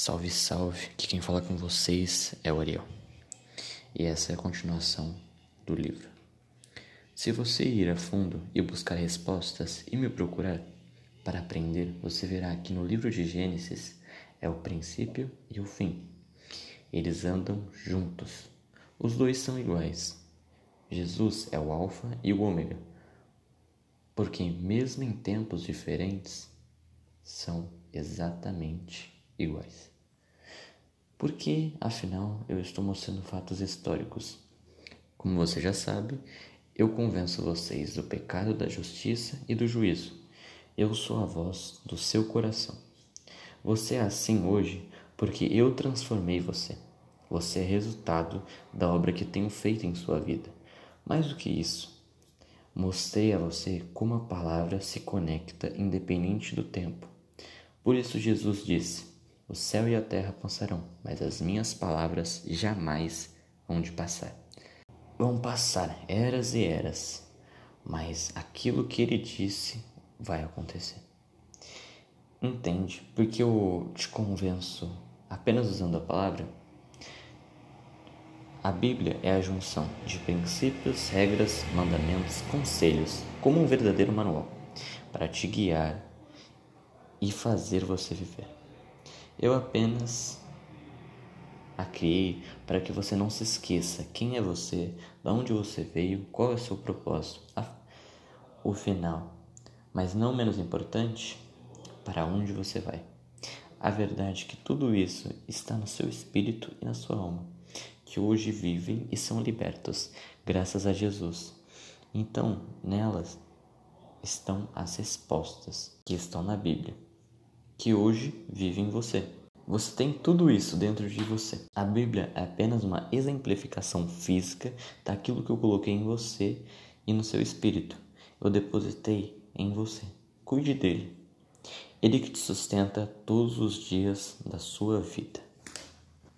Salve, salve! Aqui quem fala com vocês é o Ariel. E essa é a continuação do livro. Se você ir a fundo e buscar respostas e me procurar para aprender, você verá que no livro de Gênesis é o princípio e o fim. Eles andam juntos. Os dois são iguais. Jesus é o Alfa e o Ômega, porque, mesmo em tempos diferentes, são exatamente iguais. Porque, afinal, eu estou mostrando fatos históricos. Como você já sabe, eu convenço vocês do pecado, da justiça e do juízo. Eu sou a voz do seu coração. Você é assim hoje porque eu transformei você. Você é resultado da obra que tenho feito em sua vida. Mais do que isso, mostrei a você como a palavra se conecta independente do tempo. Por isso Jesus disse: O céu e a terra passarão, mas as minhas palavras jamais vão de passar. Vão passar eras e eras, mas aquilo que ele disse vai acontecer. Entende? Porque eu te convenço apenas usando a palavra? A Bíblia é a junção de princípios, regras, mandamentos, conselhos, como um verdadeiro manual, para te guiar e fazer você viver. Eu apenas a criei para que você não se esqueça quem é você, de onde você veio, qual é o seu propósito, o final, mas não menos importante, para onde você vai. A verdade é que tudo isso está no seu espírito e na sua alma, que hoje vivem e são libertos, graças a Jesus. Então, nelas estão as respostas que estão na Bíblia que hoje vive em você. Você tem tudo isso dentro de você. A Bíblia é apenas uma exemplificação física daquilo que eu coloquei em você e no seu espírito. Eu depositei em você. Cuide dele. Ele que te sustenta todos os dias da sua vida.